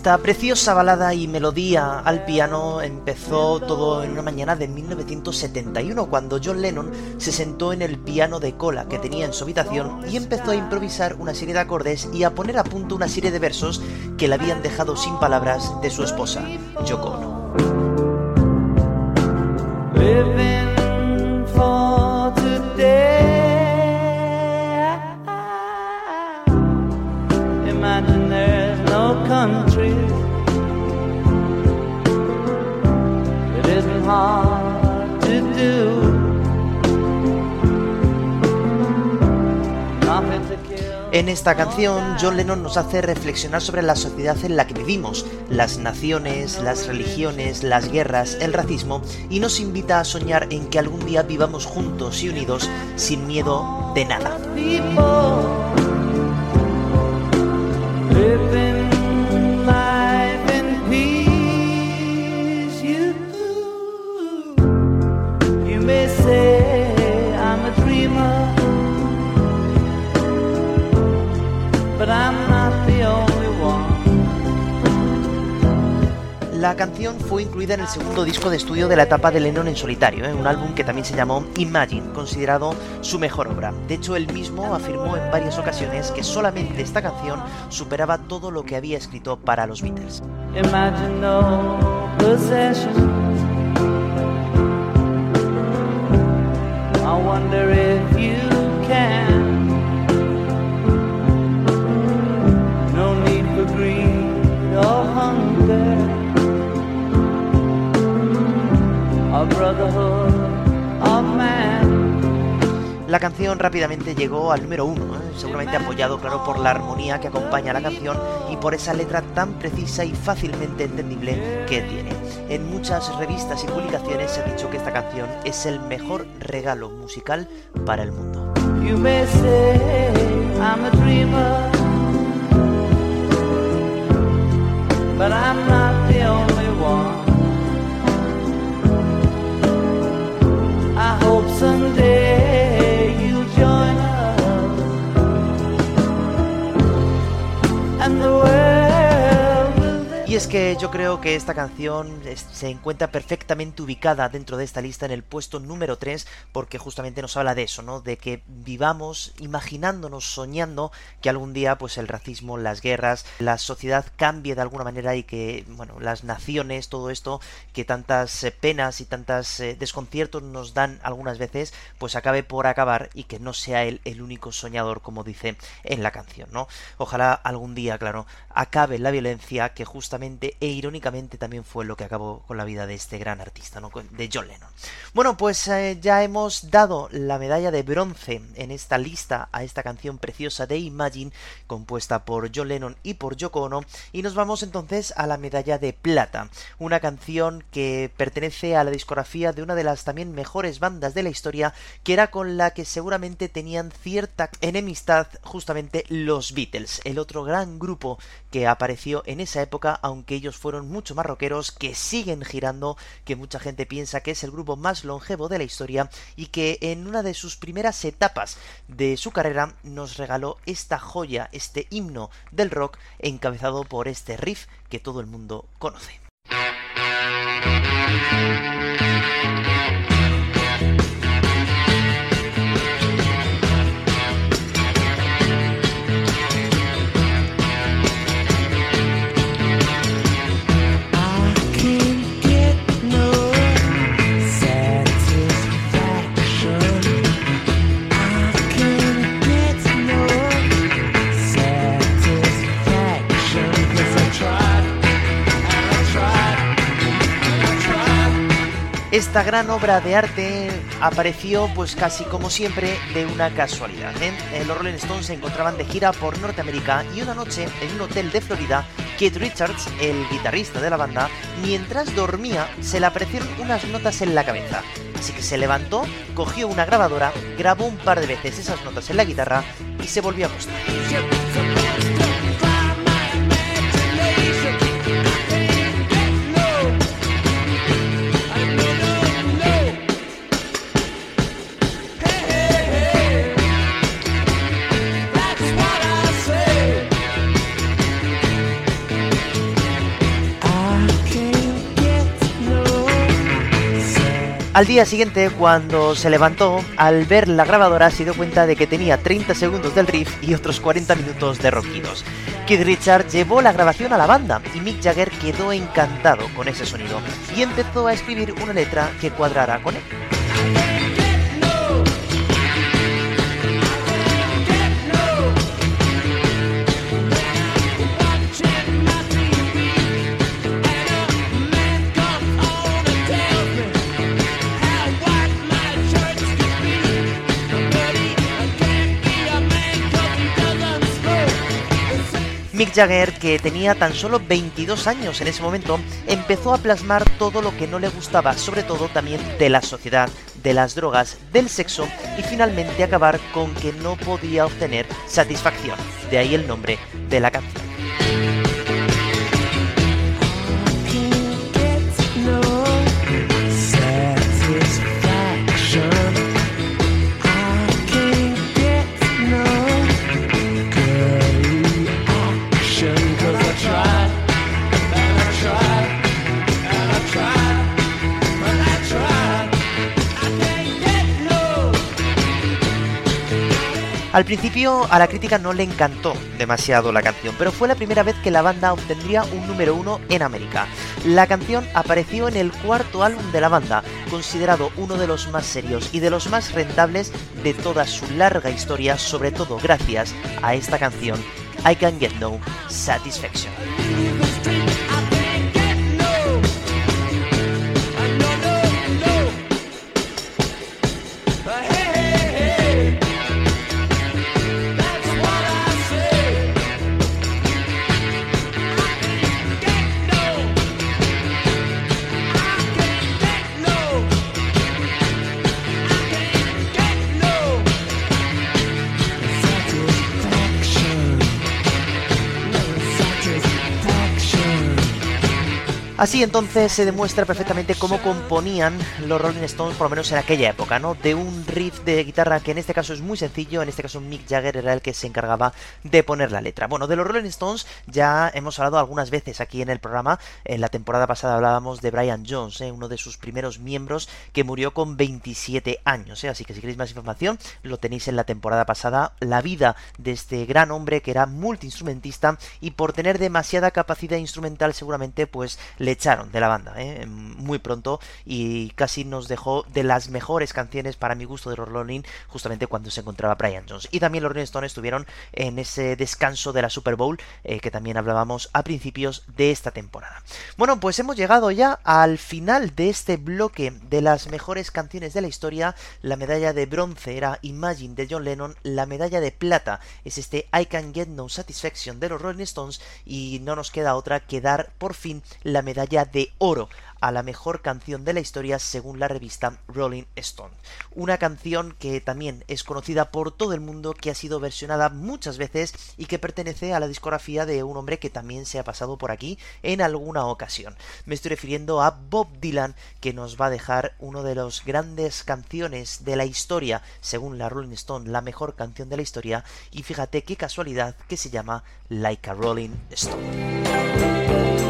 A: Esta preciosa balada y melodía al piano empezó todo en una mañana de 1971 cuando John Lennon se sentó en el piano de cola que tenía en su habitación y empezó a improvisar una serie de acordes y a poner a punto una serie de versos que le habían dejado sin palabras de su esposa, Yoko.
B: Hard to do.
A: En esta canción, John Lennon nos hace reflexionar sobre la sociedad en la que vivimos, las naciones, las religiones, las guerras, el racismo, y nos invita a soñar en que algún día vivamos juntos y unidos sin miedo de nada.
B: May say I'm a dreamer, but I'm not the only one.
A: La canción fue incluida en el segundo disco de estudio de la etapa de Lennon en solitario, ¿eh? un álbum que también se llamó Imagine, considerado su mejor obra. De hecho, él mismo afirmó en varias ocasiones que solamente esta canción superaba todo lo que había escrito para los Beatles.
B: Imagine no possessions. Wonder if you can. No need for greed or hunger. A brotherhood of man.
A: La canción rápidamente llegó al número uno, ¿eh? Seguramente apoyado, claro, por la armonía que acompaña a la canción y por esa letra tan precisa y fácilmente entendible que tiene. En muchas revistas y publicaciones se ha dicho que esta canción es el mejor regalo musical para el mundo.
B: You may say I'm a dreamer,
C: but I'm not the only one. I hope someday
A: es que yo creo que esta canción se encuentra perfectamente ubicada dentro de esta lista en el puesto número 3 porque justamente nos habla de eso, ¿no? De que vivamos imaginándonos, soñando que algún día pues el racismo, las guerras, la sociedad cambie de alguna manera y que, bueno, las naciones, todo esto que tantas eh, penas y tantas eh, desconciertos nos dan algunas veces, pues acabe por acabar y que no sea él el único soñador como dice en la canción, ¿no? Ojalá algún día, claro, acabe la violencia que justamente e irónicamente también fue lo que acabó con la vida de este gran artista, ¿no? De John Lennon. Bueno, pues eh, ya hemos dado la medalla de bronce en esta lista a esta canción preciosa de Imagine, compuesta por John Lennon y por Yoko Ono, y nos vamos entonces a la medalla de plata, una canción que pertenece a la discografía de una de las también mejores bandas de la historia, que era con la que seguramente tenían cierta enemistad justamente los Beatles, el otro gran grupo que apareció en esa época, aunque ellos fueron mucho más rockeros, que siguen girando, que mucha gente piensa que es el grupo más longevo de la historia y que en una de sus primeras etapas de su carrera nos regaló esta joya, este himno del rock encabezado por este riff que todo el mundo conoce. Esta gran obra de arte apareció pues casi como siempre de una casualidad. ¿eh? Eh, Los Rolling Stones se encontraban de gira por Norteamérica y una noche en un hotel de Florida, Keith Richards, el guitarrista de la banda, mientras dormía se le aparecieron unas notas en la cabeza. Así que se levantó, cogió una grabadora, grabó un par de veces esas notas en la guitarra y se volvió a acostar. Al día siguiente, cuando se levantó, al ver la grabadora se dio cuenta de que tenía 30 segundos del riff y otros 40 minutos de ronquidos. Keith Richards llevó la grabación a la banda y Mick Jagger quedó encantado con ese sonido y empezó a escribir una letra que cuadrara con él. Mick Jagger, que tenía tan solo 22 años en ese momento, empezó a plasmar todo lo que no le gustaba, sobre todo también de la sociedad, de las drogas, del sexo y finalmente acabar con que no podía obtener satisfacción. De ahí el nombre de la canción. Al principio a la crítica no le encantó demasiado la canción, pero fue la primera vez que la banda obtendría un número uno en América. La canción apareció en el cuarto álbum de la banda, considerado uno de los más serios y de los más rentables de toda su larga historia, sobre todo gracias a esta canción, I Can Get No Satisfaction. Así entonces se demuestra perfectamente cómo componían los Rolling Stones, por lo menos en aquella época, ¿no? De un riff de guitarra que en este caso es muy sencillo, en este caso Mick Jagger era el que se encargaba de poner la letra. Bueno, de los Rolling Stones ya hemos hablado algunas veces aquí en el programa. En la temporada pasada hablábamos de Brian Jones, ¿eh? uno de sus primeros miembros que murió con 27 años. ¿eh? Así que si queréis más información, lo tenéis en la temporada pasada. La vida de este gran hombre que era multiinstrumentista y por tener demasiada capacidad instrumental seguramente pues le echaron de la banda ¿eh? muy pronto y casi nos dejó de las mejores canciones para mi gusto de los Rolling justamente cuando se encontraba Brian Jones. Y también los Rolling Stones estuvieron en ese descanso de la Super Bowl eh, que también hablábamos a principios de esta temporada. Bueno, pues hemos llegado ya al final de este bloque de las mejores canciones de la historia. La medalla de bronce era Imagine de John Lennon, la medalla de plata es este I Can Get No Satisfaction de los Rolling Stones y no nos queda otra que dar por fin la medalla de oro a la mejor canción de la historia según la revista Rolling Stone. Una canción que también es conocida por todo el mundo, que ha sido versionada muchas veces y que pertenece a la discografía de un hombre que también se ha pasado por aquí en alguna ocasión. Me estoy refiriendo a Bob Dylan, que nos va a dejar uno de los grandes canciones de la historia, según la Rolling Stone, la mejor canción de la historia, y fíjate qué casualidad que se llama Like a Rolling Stone.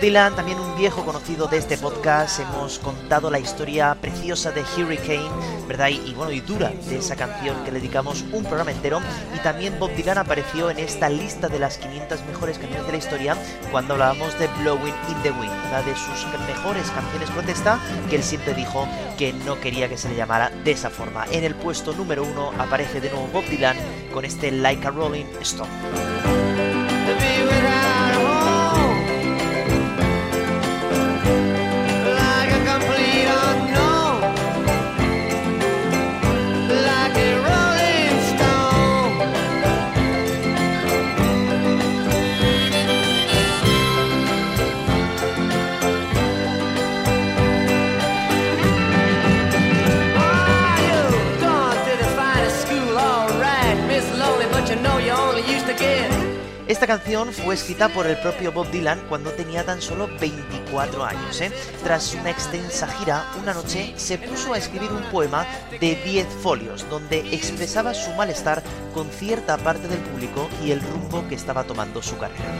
A: Dylan, también un viejo conocido de este podcast, hemos contado la historia preciosa de Hurricane, ¿verdad? Y, bueno, y dura de esa canción que le dedicamos un programa entero. Y también Bob Dylan apareció en esta lista de las 500 mejores canciones de la historia cuando hablábamos de Blowing in the Wind, una de sus mejores canciones protesta, que él siempre dijo que no quería que se le llamara de esa forma. En el puesto número uno aparece de nuevo Bob Dylan con este Like a Rolling Stone. Esta canción fue escrita por el propio Bob Dylan cuando tenía tan solo 24 años. ¿eh? Tras una extensa gira, una noche se puso a escribir un poema de 10 folios donde expresaba su malestar con cierta parte del público y el rumbo que estaba tomando su carrera.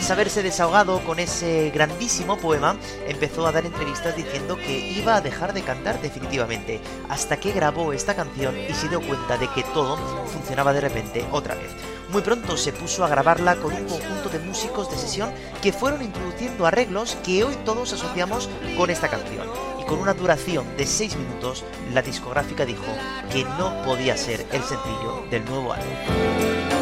A: Tras haberse desahogado con ese grandísimo poema, empezó a dar entrevistas diciendo que iba a dejar de cantar definitivamente, hasta que grabó esta canción y se dio cuenta de que todo funcionaba de repente otra vez. Muy pronto se puso a grabarla con un conjunto de músicos de sesión que fueron introduciendo arreglos que hoy todos asociamos con esta canción. Y con una duración de 6 minutos, la discográfica dijo que no podía ser el sencillo del nuevo álbum.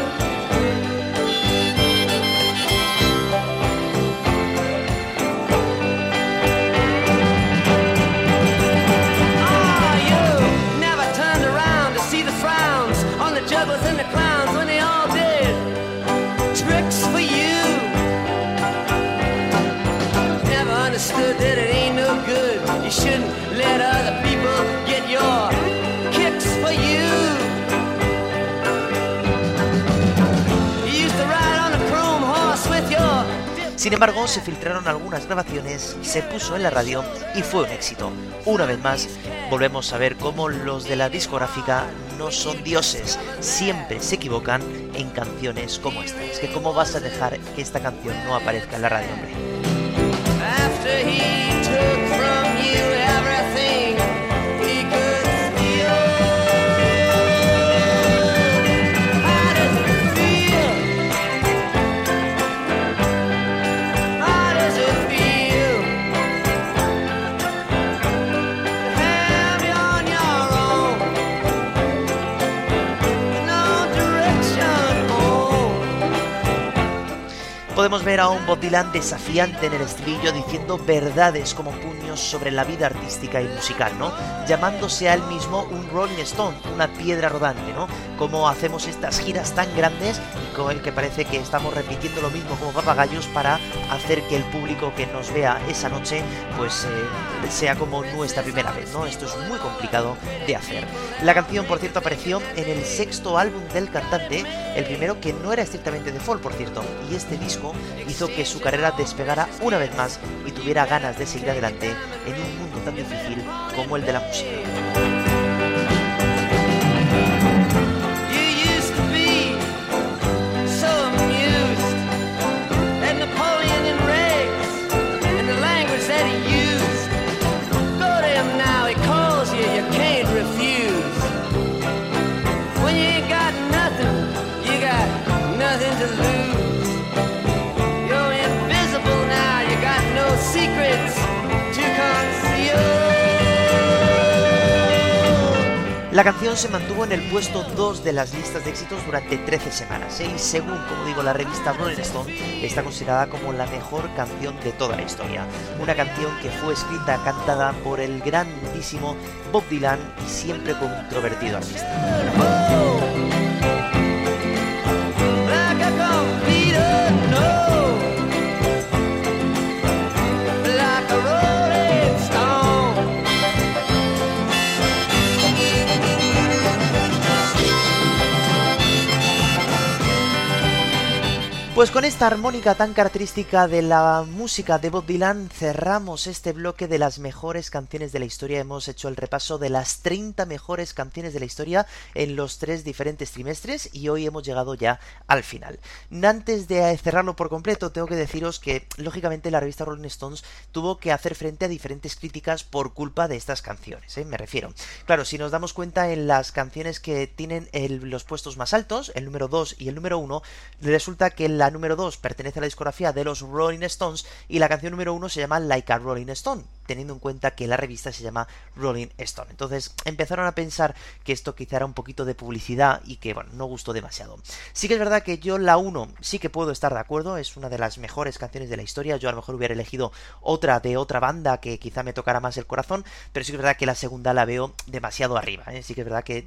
A: Sin embargo, se filtraron algunas grabaciones, se puso en la radio y fue un éxito. Una vez más, volvemos a ver cómo los de la discográfica no son dioses, siempre se equivocan en canciones como esta. Es que cómo vas a dejar que esta canción no aparezca en la radio, hombre. Podemos ver a un Dylan desafiante en el estribillo diciendo verdades como puños sobre la vida artística y musical, ¿no? Llamándose a él mismo un Rolling Stone, una piedra rodante, ¿no? Como hacemos estas giras tan grandes y con el que parece que estamos repitiendo lo mismo como papagayos para hacer que el público que nos vea esa noche pues eh, sea como nuestra primera vez, ¿no? Esto es muy complicado de hacer. La canción, por cierto, apareció en el sexto álbum del cantante, el primero que no era estrictamente de folk, por cierto, y este disco hizo que su carrera despegara una vez más y tuviera ganas de seguir adelante en un mundo tan difícil como el de la música. La canción se mantuvo en el puesto 2 de las listas de éxitos durante 13 semanas ¿eh? y según, como digo, la revista Rolling Stone, está considerada como la mejor canción de toda la historia. Una canción que fue escrita, cantada por el grandísimo Bob Dylan y siempre controvertido artista. Pues con esta armónica tan característica de la música de Bob Dylan cerramos este bloque de las mejores canciones de la historia. Hemos hecho el repaso de las 30 mejores canciones de la historia en los tres diferentes trimestres y hoy hemos llegado ya al final. Antes de cerrarlo por completo, tengo que deciros que lógicamente la revista Rolling Stones tuvo que hacer frente a diferentes críticas por culpa de estas canciones. ¿eh? Me refiero. Claro, si nos damos cuenta en las canciones que tienen los puestos más altos, el número 2 y el número 1, resulta que la número 2 pertenece a la discografía de los Rolling Stones y la canción número 1 se llama Like a Rolling Stone, teniendo en cuenta que la revista se llama Rolling Stone. Entonces empezaron a pensar que esto quizá era un poquito de publicidad y que, bueno, no gustó demasiado. Sí que es verdad que yo la 1 sí que puedo estar de acuerdo, es una de las mejores canciones de la historia, yo a lo mejor hubiera elegido otra de otra banda que quizá me tocara más el corazón, pero sí que es verdad que la segunda la veo demasiado arriba, ¿eh? sí que es verdad que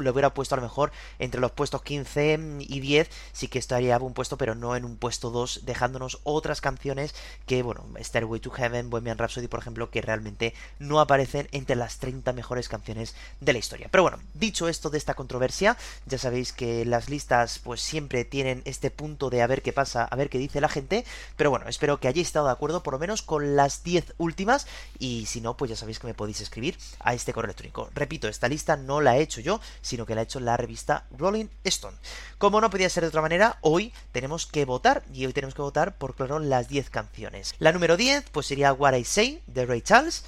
A: lo hubiera puesto a lo mejor entre los puestos 15 y 10, sí que estaría un puesto, pero no en un puesto 2, dejándonos otras canciones que, bueno, Stairway to Heaven, Bohemian Rhapsody, por ejemplo, que realmente no aparecen entre las 30 mejores canciones de la historia. Pero bueno, dicho esto de esta controversia, ya sabéis que las listas pues siempre tienen este punto de a ver qué pasa, a ver qué dice la gente, pero bueno, espero que hayáis estado de acuerdo por lo menos con las 10 últimas y si no, pues ya sabéis que me podéis escribir a este correo electrónico. Repito, esta lista no la he hecho yo, sino que la ha hecho la revista Rolling Stone. Como no podía ser de otra manera, hoy tenemos que votar y hoy tenemos que votar por, claro, las 10 canciones. La número 10 pues sería What I Say de Ray Charles,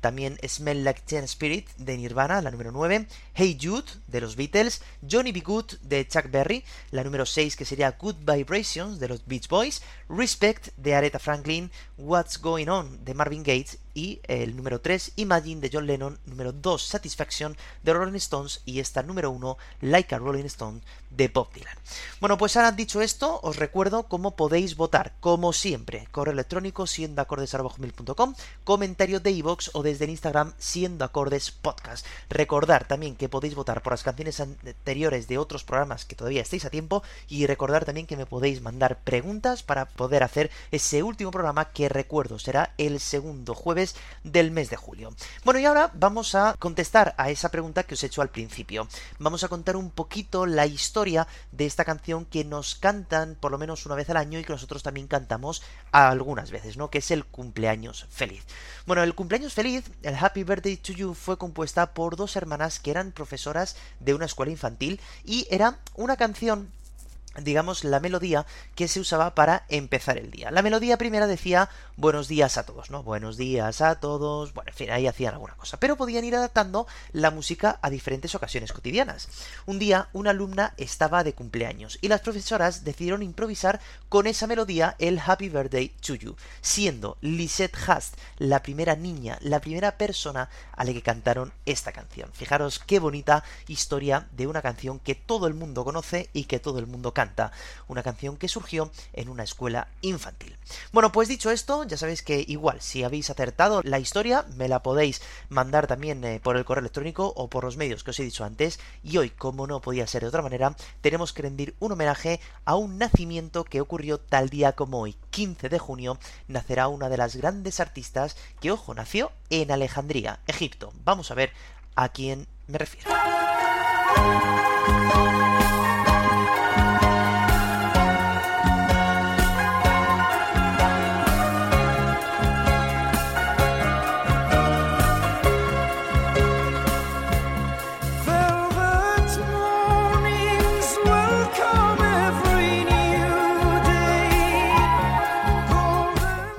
A: también Smell Like Teen Spirit de Nirvana, la número 9, Hey Jude de los Beatles, Johnny B. Good de Chuck Berry, la número 6 que sería Good Vibrations de los Beach Boys, Respect de Aretha Franklin, What's Going On de Marvin Gates y el número 3 Imagine de John Lennon, número 2 Satisfaction de Rolling Stones. Y esta número 1 Like a Rolling Stone de Bob Dylan. Bueno, pues ahora dicho esto, os recuerdo cómo podéis votar, como siempre, correo electrónico siendo comentario de iVoox o desde el Instagram Siendo Acordes Podcast. Recordar también que podéis votar por las canciones anteriores de otros programas que todavía estáis a tiempo y recordar también que me podéis mandar preguntas para poder hacer ese último programa que recuerdo será el segundo jueves del mes de julio. Bueno, y ahora vamos a contestar a esa pregunta que os he hecho al principio. Vamos a contar un poquito la historia de esta canción que nos cantan por lo menos una vez al año y que nosotros también cantamos algunas veces, ¿no? Que es el cumpleaños feliz. Bueno, el cumpleaños feliz, el Happy Birthday to You, fue compuesta por dos hermanas que eran profesoras de una escuela infantil y era una canción digamos, la melodía que se usaba para empezar el día. La melodía primera decía buenos días a todos, ¿no? Buenos días a todos. Bueno, en fin, ahí hacían alguna cosa. Pero podían ir adaptando la música a diferentes ocasiones cotidianas. Un día, una alumna estaba de cumpleaños y las profesoras decidieron improvisar con esa melodía el Happy Birthday to You, siendo Lisette Hast la primera niña, la primera persona a la que cantaron esta canción. Fijaros qué bonita historia de una canción que todo el mundo conoce y que todo el mundo canta una canción que surgió en una escuela infantil. Bueno, pues dicho esto, ya sabéis que igual, si habéis acertado la historia, me la podéis mandar también eh, por el correo electrónico o por los medios que os he dicho antes. Y hoy, como no podía ser de otra manera, tenemos que rendir un homenaje a un nacimiento que ocurrió tal día como hoy, 15 de junio, nacerá una de las grandes artistas que, ojo, nació en Alejandría, Egipto. Vamos a ver a quién me refiero.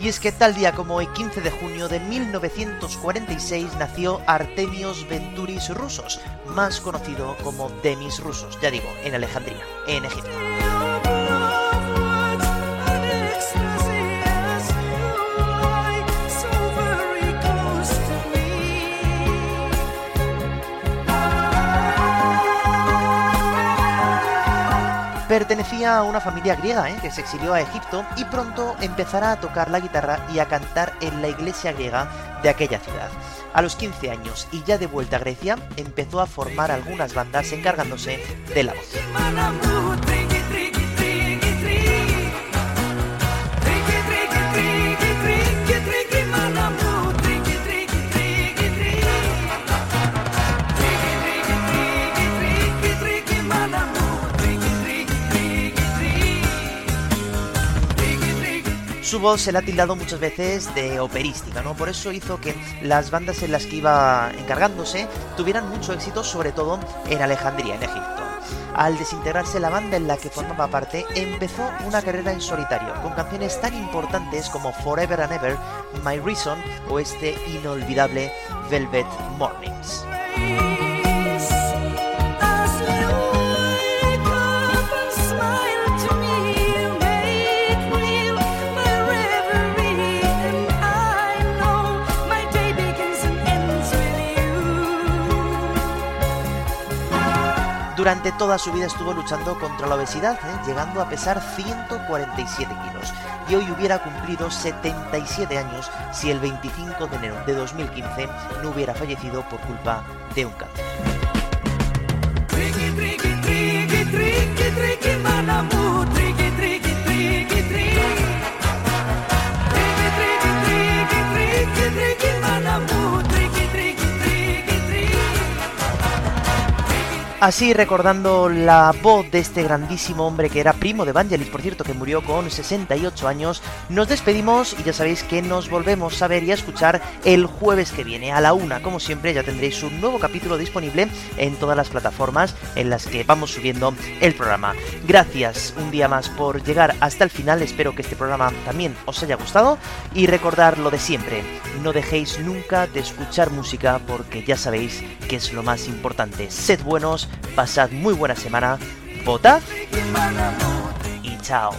A: Y es que tal día como hoy, 15 de junio de 1946, nació Artemios Venturis Rusos, más conocido como Demis Rusos, ya digo, en Alejandría, en Egipto. Pertenecía a una familia griega ¿eh? que se exilió a Egipto y pronto empezará a tocar la guitarra y a cantar en la iglesia griega de aquella ciudad. A los 15 años y ya de vuelta a Grecia, empezó a formar algunas bandas encargándose de la voz. Su voz se le ha tildado muchas veces de operística, ¿no? Por eso hizo que las bandas en las que iba encargándose tuvieran mucho éxito, sobre todo en Alejandría, en Egipto. Al desintegrarse la banda en la que formaba parte, empezó una carrera en solitario, con canciones tan importantes como Forever and Ever, My Reason o este inolvidable Velvet Mornings. Durante toda su vida estuvo luchando contra la obesidad, ¿eh? llegando a pesar 147 kilos. Y hoy hubiera cumplido 77 años si el 25 de enero de 2015 no hubiera fallecido por culpa de un cáncer. Así recordando la voz de este grandísimo hombre que era primo de Vangelis, por cierto, que murió con 68 años, nos despedimos y ya sabéis que nos volvemos a ver y a escuchar el jueves que viene a la una. Como siempre, ya tendréis un nuevo capítulo disponible en todas las plataformas en las que vamos subiendo el programa. Gracias un día más por llegar hasta el final. Espero que este programa también os haya gustado y recordar lo de siempre. No dejéis nunca de escuchar música porque ya sabéis que es lo más importante. Sed buenos pasad muy buena semana, votad y chao.